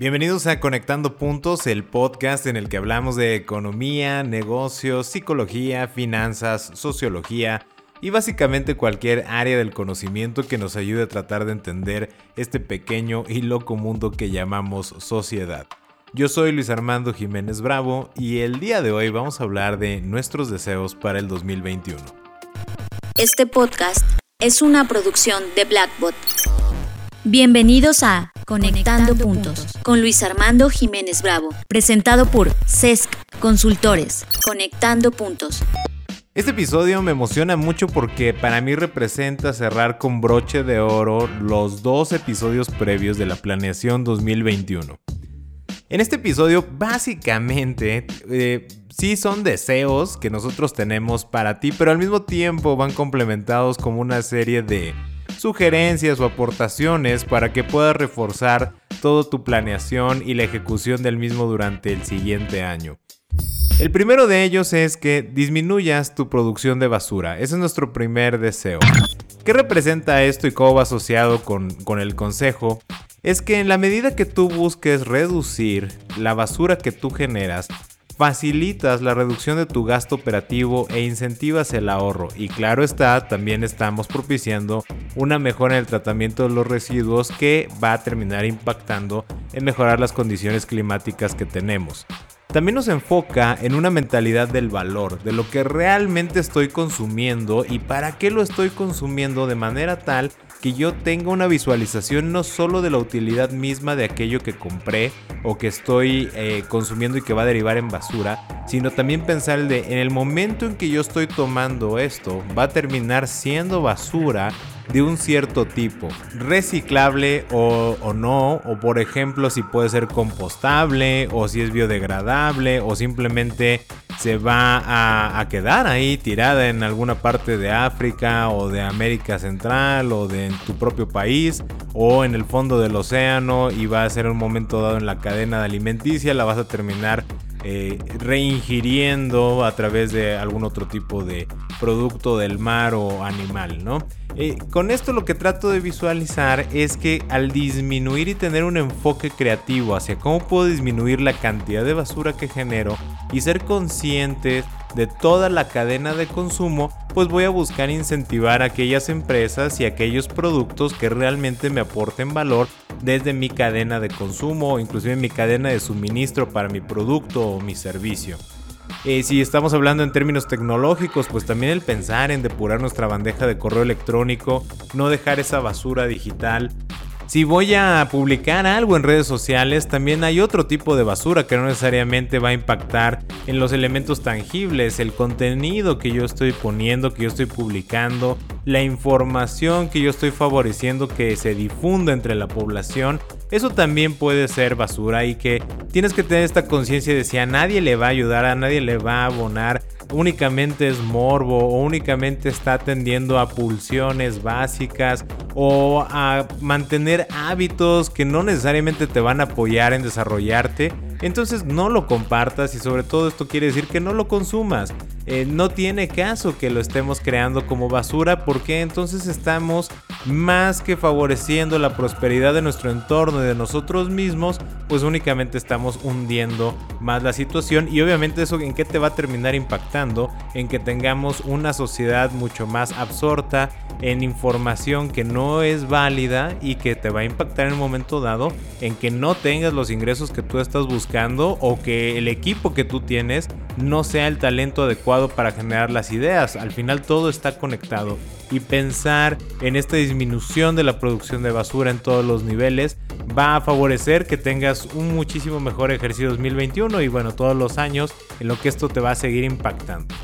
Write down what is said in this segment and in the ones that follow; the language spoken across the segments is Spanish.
Bienvenidos a Conectando Puntos, el podcast en el que hablamos de economía, negocios, psicología, finanzas, sociología y básicamente cualquier área del conocimiento que nos ayude a tratar de entender este pequeño y loco mundo que llamamos sociedad. Yo soy Luis Armando Jiménez Bravo y el día de hoy vamos a hablar de nuestros deseos para el 2021. Este podcast es una producción de Blackbot. Bienvenidos a Conectando, Puntos con Luis Armando Jiménez Bravo, presentado por CESC Consultores. Conectando Puntos. Este episodio me emociona mucho porque para mí representa cerrar con broche de oro los dos episodios previos de la planeación 2021. En este episodio básicamente eh, sí son deseos que nosotros tenemos para ti, pero al mismo tiempo van complementados como una serie de sugerencias o aportaciones para que puedas reforzar toda tu planeación y la ejecución del mismo durante el siguiente año. El primero de ellos es que disminuyas tu producción de basura. Ese es nuestro primer deseo. ¿Qué representa esto y cómo va asociado con, con el consejo? Es que en la medida que tú busques reducir la basura que tú generas, facilitas la reducción de tu gasto operativo e incentivas el ahorro. Y claro está, también estamos propiciando una mejora en el tratamiento de los residuos que va a terminar impactando en mejorar las condiciones climáticas que tenemos. También nos enfoca en una mentalidad del valor, de lo que realmente estoy consumiendo y para qué lo estoy consumiendo de manera tal que yo tenga una visualización no solo de la utilidad misma de aquello que compré o que estoy eh, consumiendo y que va a derivar en basura, sino también pensar de en el momento en que yo estoy tomando esto, va a terminar siendo basura de un cierto tipo, reciclable o, no, o por ejemplo si puede ser compostable o si es biodegradable o simplemente se va a, quedar ahí tirada en alguna parte de África o de América Central o de tu propio país o en el fondo del océano y va a ser un momento dado en la cadena de alimenticia, la vas a terminar eh, reingiriendo a través de algún otro tipo de producto del mar o animal, ¿no? Eh, con esto lo que trato de visualizar es que al disminuir y tener un enfoque creativo hacia cómo puedo disminuir la cantidad de basura que genero y ser conscientes de toda la cadena de consumo, pues voy a buscar incentivar aquellas empresas y aquellos productos que realmente me aporten valor desde mi cadena de consumo o inclusive mi cadena de suministro para mi producto o mi servicio. Eh, si estamos hablando en términos tecnológicos, pues también el pensar en depurar nuestra bandeja de correo electrónico, no dejar esa basura digital, si voy a publicar algo en redes sociales, también hay otro tipo de basura que no necesariamente va a impactar en los elementos tangibles, el contenido que yo estoy poniendo, que yo estoy publicando, la información que yo estoy favoreciendo que se difunda entre la población. Eso también puede ser basura y que tienes que tener esta conciencia de si a nadie le va a ayudar, a nadie le va a abonar únicamente es morbo o únicamente está atendiendo a pulsiones básicas o a mantener hábitos que no necesariamente te van a apoyar en desarrollarte, entonces no lo compartas y sobre todo esto quiere decir que no lo consumas. Eh, no tiene caso que lo estemos creando como basura porque entonces estamos más que favoreciendo la prosperidad de nuestro entorno y de nosotros mismos, pues únicamente estamos hundiendo más la situación. Y obviamente eso en qué te va a terminar impactando, en que tengamos una sociedad mucho más absorta en información que no es válida y que te va a impactar en un momento dado en que no tengas los ingresos que tú estás buscando o que el equipo que tú tienes no sea el talento adecuado para generar las ideas. Al final todo está conectado y pensar en esta disminución de la producción de basura en todos los niveles va a favorecer que tengas un muchísimo mejor ejercicio 2021 y bueno, todos los años en lo que esto te va a seguir impactando.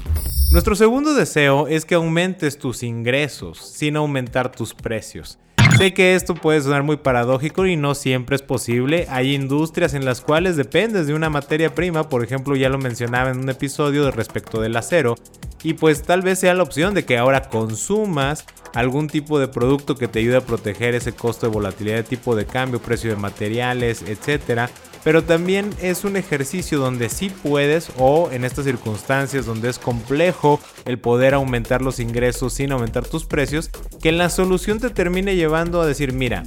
Nuestro segundo deseo es que aumentes tus ingresos sin aumentar tus precios. Sé que esto puede sonar muy paradójico y no siempre es posible. Hay industrias en las cuales dependes de una materia prima, por ejemplo ya lo mencionaba en un episodio respecto del acero, y pues tal vez sea la opción de que ahora consumas algún tipo de producto que te ayude a proteger ese costo de volatilidad de tipo de cambio, precio de materiales, etcétera pero también es un ejercicio donde sí puedes o en estas circunstancias donde es complejo el poder aumentar los ingresos sin aumentar tus precios, que la solución te termine llevando a decir, mira,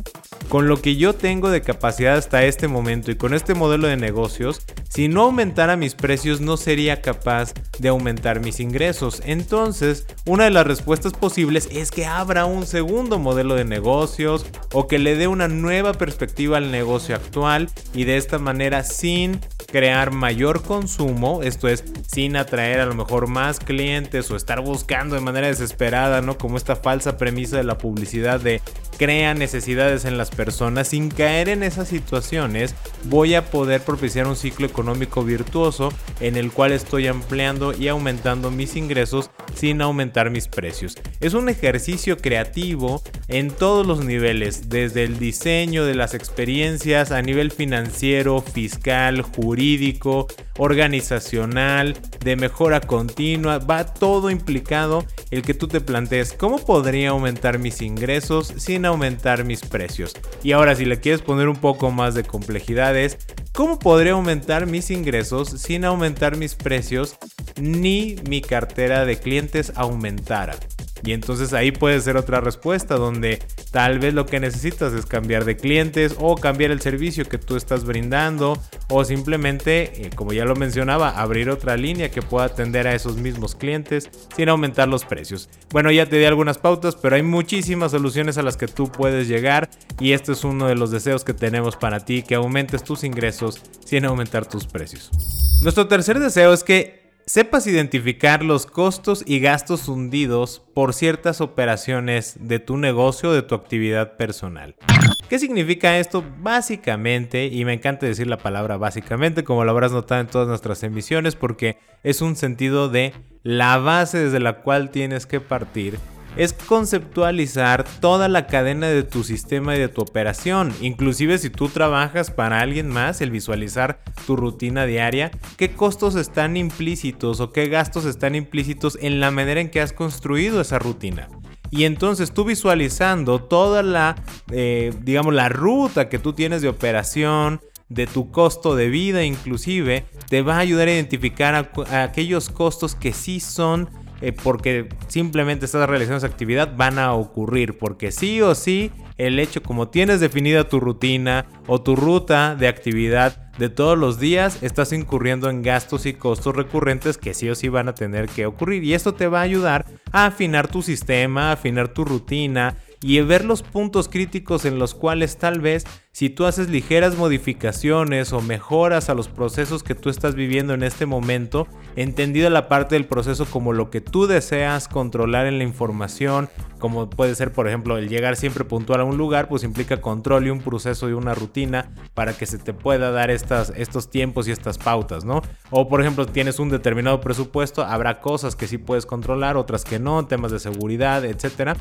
con lo que yo tengo de capacidad hasta este momento y con este modelo de negocios, si no aumentara mis precios no sería capaz de aumentar mis ingresos. Entonces, una de las respuestas posibles es que abra un segundo modelo de negocios o que le dé una nueva perspectiva al negocio actual y de esta manera sin crear mayor consumo, esto es, sin atraer a lo mejor más clientes o estar buscando de manera desesperada, ¿no? Como esta falsa premisa de la publicidad de crea necesidades en las personas, sin caer en esas situaciones, voy a poder propiciar un ciclo económico virtuoso en el cual estoy ampliando y aumentando mis ingresos sin aumentar mis precios. Es un ejercicio creativo en todos los niveles, desde el diseño de las experiencias a nivel financiero, fiscal, jurídico, organizacional, de mejora continua, va todo implicado el que tú te plantees cómo podría aumentar mis ingresos sin aumentar mis precios. Y ahora si le quieres poner un poco más de complejidades, ¿cómo podría aumentar mis ingresos sin aumentar mis precios ni mi cartera de clientes aumentara? Y entonces ahí puede ser otra respuesta donde tal vez lo que necesitas es cambiar de clientes o cambiar el servicio que tú estás brindando o simplemente, eh, como ya lo mencionaba, abrir otra línea que pueda atender a esos mismos clientes sin aumentar los precios. Bueno, ya te di algunas pautas, pero hay muchísimas soluciones a las que tú puedes llegar y este es uno de los deseos que tenemos para ti, que aumentes tus ingresos sin aumentar tus precios. Nuestro tercer deseo es que sepas identificar los costos y gastos hundidos por ciertas operaciones de tu negocio o de tu actividad personal. ¿Qué significa esto? Básicamente, y me encanta decir la palabra básicamente, como lo habrás notado en todas nuestras emisiones, porque es un sentido de la base desde la cual tienes que partir es conceptualizar toda la cadena de tu sistema y de tu operación. Inclusive si tú trabajas para alguien más, el visualizar tu rutina diaria, qué costos están implícitos o qué gastos están implícitos en la manera en que has construido esa rutina. Y entonces tú visualizando toda la, eh, digamos, la ruta que tú tienes de operación, de tu costo de vida inclusive, te va a ayudar a identificar aquellos costos que sí son eh, porque simplemente estás realizando esa actividad van a ocurrir, porque sí o sí el hecho como tienes definida tu rutina o tu ruta de actividad de todos los días, estás incurriendo en gastos y costos recurrentes que sí o sí van a tener que ocurrir. Y esto te va a ayudar a afinar tu sistema, a afinar tu rutina y ver los puntos críticos en los cuales tal vez si tú haces ligeras modificaciones o mejoras a los procesos que tú estás viviendo en este momento, entendida la parte del proceso como lo que tú deseas controlar en la información, como puede ser por ejemplo el llegar siempre puntual a un lugar, pues implica control y un proceso y una rutina para que se te pueda dar estas, estos tiempos y estas pautas, ¿no? O por ejemplo tienes un determinado presupuesto, habrá cosas que sí puedes controlar, otras que no, temas de seguridad, etcétera.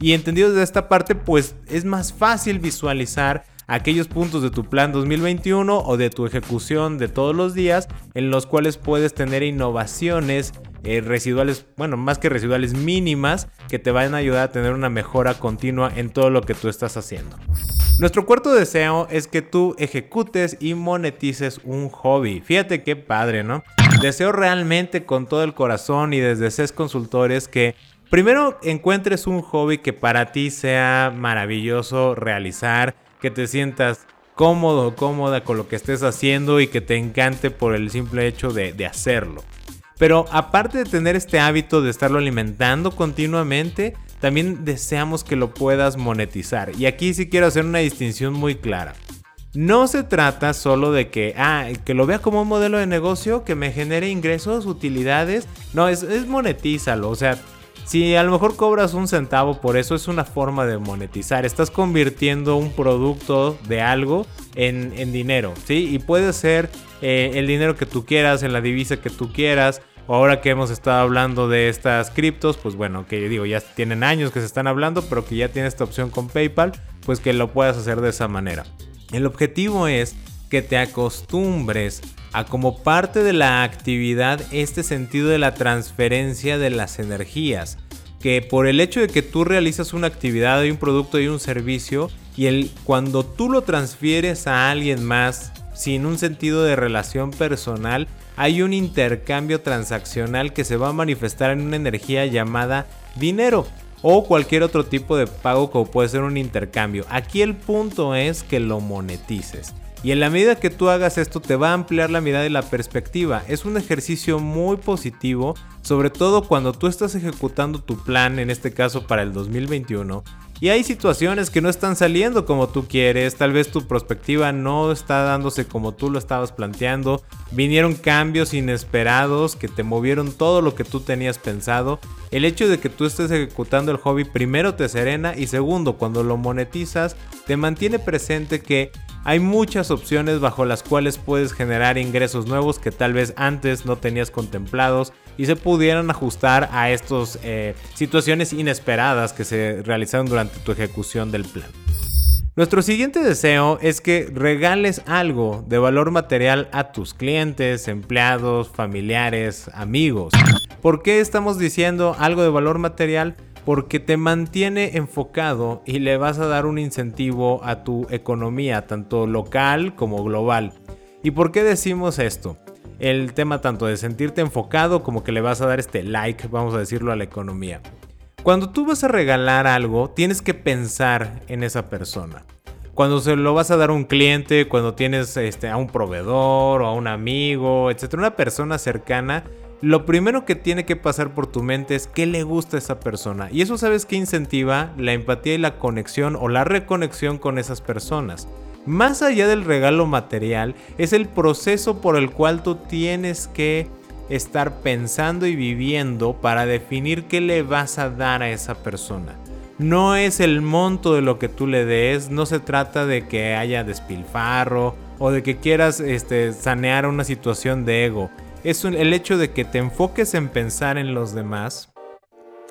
Y entendido desde esta parte, pues es más fácil visualizar aquellos puntos de tu plan 2021 o de tu ejecución de todos los días en los cuales puedes tener innovaciones eh, residuales, bueno, más que residuales mínimas que te van a ayudar a tener una mejora continua en todo lo que tú estás haciendo. Nuestro cuarto deseo es que tú ejecutes y monetices un hobby. Fíjate qué padre, ¿no? Deseo realmente con todo el corazón y desde CES Consultores que Primero encuentres un hobby que para ti sea maravilloso realizar, que te sientas cómodo o cómoda con lo que estés haciendo y que te encante por el simple hecho de, hacerlo. Pero aparte de tener este hábito de estarlo alimentando continuamente, también deseamos que lo puedas monetizar. Y aquí sí quiero hacer una distinción muy clara. No se trata solo de que, ah, que lo vea como un modelo de negocio que me genere ingresos, utilidades. No, es, es monetízalo. O sea, si a lo mejor cobras un centavo por eso, es una forma de monetizar. Estás convirtiendo un producto de algo en, dinero, ¿sí? Y puede ser eh, el dinero que tú quieras, en la divisa que tú quieras. Ahora que hemos estado hablando de estas criptos, pues bueno, que digo, ya tienen años que se están hablando, pero que ya tiene esta opción con PayPal, pues que lo puedas hacer de esa manera. El objetivo es que te acostumbres a como parte de la actividad este sentido de la transferencia de las energías. Que por el hecho de que tú realizas una actividad y un producto y un servicio y el, cuando tú lo transfieres a alguien más sin un sentido de relación personal, hay un intercambio transaccional que se va a manifestar en una energía llamada dinero o cualquier otro tipo de pago como puede ser un intercambio. Aquí el punto es que lo monetices. Y en la medida que tú hagas esto te va a ampliar la mirada y la perspectiva. Es un ejercicio muy positivo, sobre todo cuando tú estás ejecutando tu plan, en este caso para el 2021, y hay situaciones que no están saliendo como tú quieres, tal vez tu perspectiva no está dándose como tú lo estabas planteando, vinieron cambios inesperados que te movieron todo lo que tú tenías pensado. El hecho de que tú estés ejecutando el hobby primero te serena y segundo, cuando lo monetizas, te mantiene presente que hay muchas opciones bajo las cuales puedes generar ingresos nuevos que tal vez antes no tenías contemplados y se pudieran ajustar a estas eh, situaciones inesperadas que se realizaron durante tu ejecución del plan. Nuestro siguiente deseo es que regales algo de valor material a tus clientes, empleados, familiares, amigos. ¿Por qué estamos diciendo algo de valor material? Porque te mantiene enfocado y le vas a dar un incentivo a tu economía, tanto local como global. ¿Y por qué decimos esto? el tema tanto de sentirte enfocado como que le vas a dar este like, vamos a decirlo, a la economía. Cuando tú vas a regalar algo, tienes que pensar en esa persona. Cuando se lo vas a dar a un cliente, cuando tienes este, a un proveedor o a un amigo, etc. Una persona cercana, lo primero que tiene que pasar por tu mente es qué le gusta a esa persona. Y eso sabes que incentiva la empatía y la conexión o la reconexión con esas personas. Más allá del regalo material, es el proceso por el cual tú tienes que estar pensando y viviendo para definir qué le vas a dar a esa persona. No es el monto de lo que tú le des, no se trata de que haya despilfarro o de que quieras este, sanear una situación de ego. Es el hecho de que te enfoques en pensar en los demás,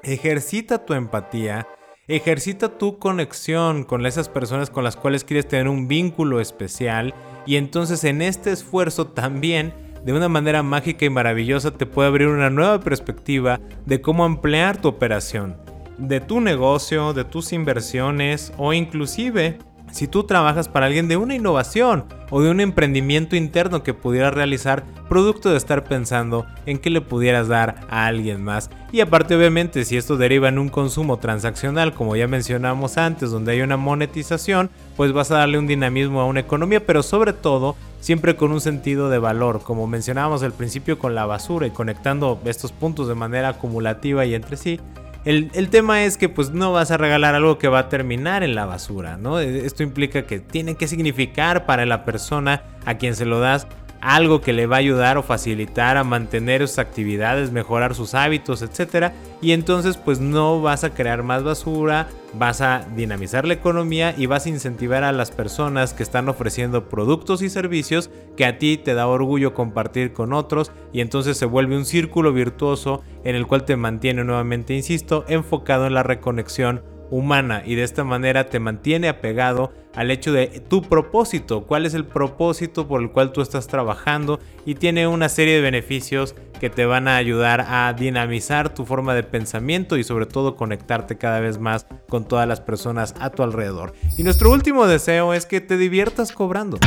ejercita tu empatía. Ejercita tu conexión con esas personas con las cuales quieres tener un vínculo especial. Y entonces en este esfuerzo también de una manera mágica y maravillosa te puede abrir una nueva perspectiva de cómo ampliar tu operación, de tu negocio, de tus inversiones o inclusive si tú trabajas para alguien de una innovación o de un emprendimiento interno que pudiera realizar producto de estar pensando en qué le pudieras dar a alguien más. Y aparte obviamente si esto deriva en un consumo transaccional como ya mencionamos antes donde hay una monetización, pues vas a darle un dinamismo a una economía, pero sobre todo siempre con un sentido de valor, como mencionábamos al principio con la basura y conectando estos puntos de manera acumulativa y entre sí el, tema es que pues no vas a regalar algo que va a terminar en la basura, ¿no? E, esto implica que tiene que significar para la persona a quien se lo das algo que le va a ayudar o facilitar a mantener sus actividades, mejorar sus hábitos, etc. Y entonces pues no vas a crear más basura, vas a dinamizar la economía y vas a incentivar a las personas que están ofreciendo productos y servicios que a ti te da orgullo compartir con otros y entonces se vuelve un círculo virtuoso en el cual te mantiene nuevamente, insisto, enfocado en la reconexión humana y de esta manera te mantiene apegado al hecho de tu propósito, cuál es el propósito por el cual tú estás trabajando y tiene una serie de beneficios que te van a ayudar a dinamizar tu forma de pensamiento y sobre todo conectarte cada vez más con todas las personas a tu alrededor. Y nuestro último deseo es que te diviertas cobrando.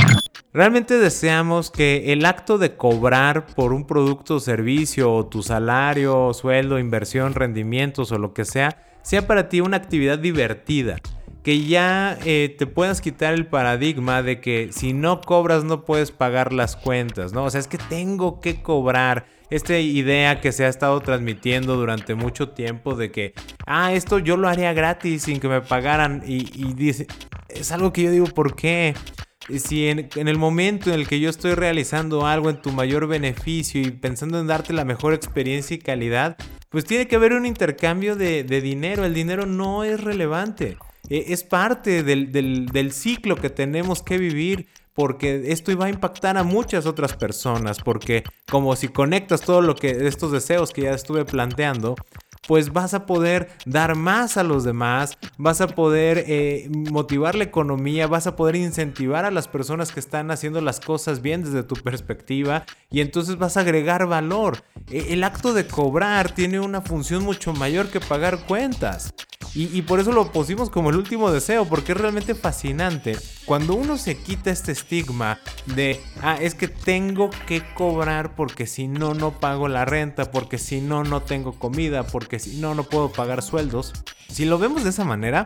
Realmente deseamos que el acto de cobrar por un producto o servicio o tu salario, sueldo, inversión, rendimientos o lo que sea, sea para ti una actividad divertida. Que ya eh, te puedas quitar el paradigma de que si no cobras no puedes pagar las cuentas, ¿no? O sea, es que tengo que cobrar. Esta idea que se ha estado transmitiendo durante mucho tiempo de que, ah, esto yo lo haría gratis sin que me pagaran. Y, dice, es algo que yo digo, ¿por qué? si en, el momento en el que yo estoy realizando algo en tu mayor beneficio y pensando en darte la mejor experiencia y calidad, pues tiene que haber un intercambio de, dinero. El dinero no es relevante. E, es parte del, ciclo que tenemos que vivir porque esto va a impactar a muchas otras personas, porque como si conectas todo lo que estos deseos que ya estuve planteando, pues vas a poder dar más a los demás, vas a poder eh, motivar la economía, vas a poder incentivar a las personas que están haciendo las cosas bien desde tu perspectiva y entonces vas a agregar valor. E, el acto de cobrar tiene una función mucho mayor que pagar cuentas. Y, por eso lo pusimos como el último deseo, porque es realmente fascinante. Cuando uno se quita este estigma de, ah, es que tengo que cobrar porque si no, no pago la renta, porque si no, no tengo comida, porque si no, no puedo pagar sueldos. Si lo vemos de esa manera,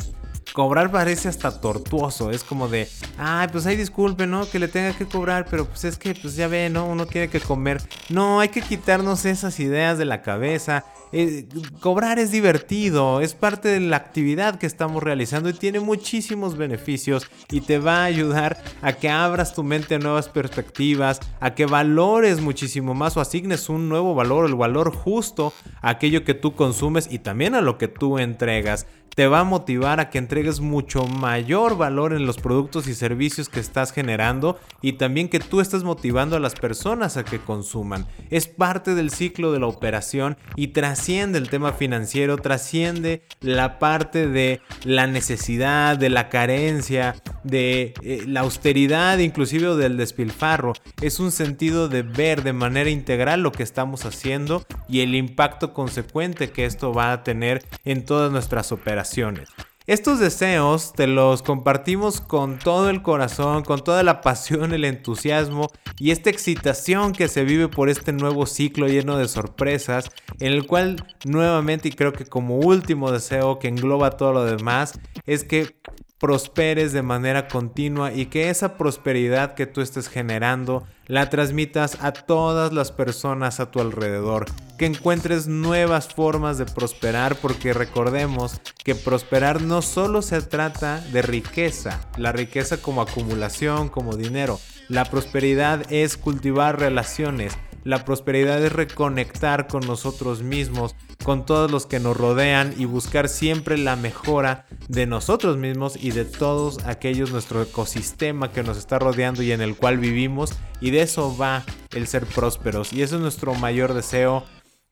cobrar parece hasta tortuoso. Es como de, ay, pues hay disculpe, ¿no? Que le tenga que cobrar, pero pues es que, pues ya ve, ¿no? Uno tiene que comer. No, hay que quitarnos esas ideas de la cabeza. Eh, cobrar es divertido, es parte de la actividad que estamos realizando y tiene muchísimos beneficios y te va a ayudar a que abras tu mente a nuevas perspectivas, a que valores muchísimo más o asignes un nuevo valor, el valor justo a aquello que tú consumes y también a lo que tú entregas te va a motivar a que entregues mucho mayor valor en los productos y servicios que estás generando y también que tú estés motivando a las personas a que consuman. Es parte del ciclo de la operación y trasciende el tema financiero, trasciende la parte de la necesidad, de la carencia, de eh, la austeridad, inclusive del despilfarro. Es un sentido de ver de manera integral lo que estamos haciendo y el impacto consecuente que esto va a tener en todas nuestras operaciones. Estos deseos te los compartimos con todo el corazón, con toda la pasión, el entusiasmo y esta excitación que se vive por este nuevo ciclo lleno de sorpresas, en el cual nuevamente y creo que como último deseo que engloba todo lo demás, es que prosperes de manera continua y que esa prosperidad que tú estés generando la transmitas a todas las personas a tu alrededor, que encuentres nuevas formas de prosperar porque recordemos que prosperar no solo se trata de riqueza, la riqueza como acumulación, como dinero, la prosperidad es cultivar relaciones, la prosperidad es reconectar con nosotros mismos, con todos los que nos rodean y buscar siempre la mejora de nosotros mismos y de todos aquellos nuestro ecosistema que nos está rodeando y en el cual vivimos y de eso va el ser prósperos. Y eso es nuestro mayor deseo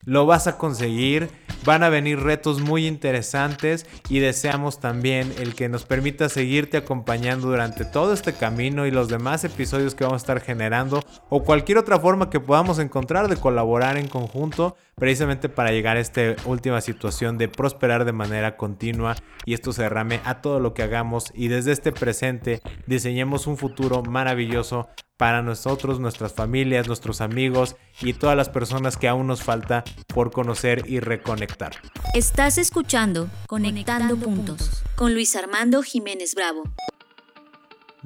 lo vas a conseguir, van a venir retos muy interesantes y deseamos también el que nos permita seguirte acompañando durante todo este camino y los demás episodios que vamos a estar generando o cualquier otra forma que podamos encontrar de colaborar en conjunto precisamente para llegar a esta última situación de prosperar de manera continua y esto se derrame a todo lo que hagamos y desde este presente diseñemos un futuro maravilloso para nosotros, nuestras familias, nuestros amigos y todas las personas que aún nos falta por conocer y reconectar. Estás escuchando Conectando, Puntos con Luis Armando Jiménez Bravo.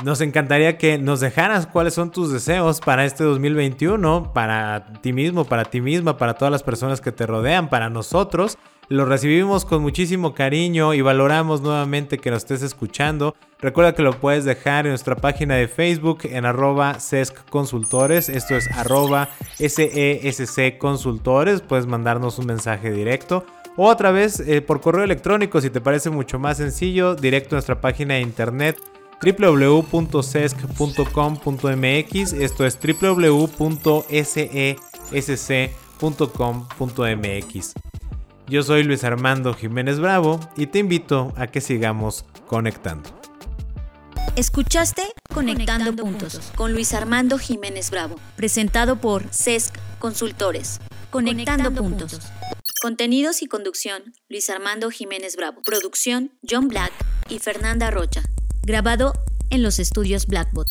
Nos encantaría que nos dejaras cuáles son tus deseos para este 2021, para ti mismo, para ti misma, para todas las personas que te rodean, para nosotros. Lo recibimos con muchísimo cariño y valoramos nuevamente que nos estés escuchando. Recuerda que lo puedes dejar en nuestra página de Facebook en arroba Consultores. Esto es arroba SESC Consultores. Puedes mandarnos un mensaje directo. O otra vez eh, por correo electrónico si te parece mucho más sencillo, directo a nuestra página de internet www.sesc.com.mx. Esto es www.sesc.com.mx. Yo soy Luis Armando Jiménez Bravo y te invito a que sigamos conectando. Escuchaste Conectando, puntos, con Luis Armando Jiménez Bravo, presentado por CESC Consultores. Conectando, puntos. Contenidos y conducción, Luis Armando Jiménez Bravo. Producción, John Black y Fernanda Rocha. Grabado en los estudios Blackbot.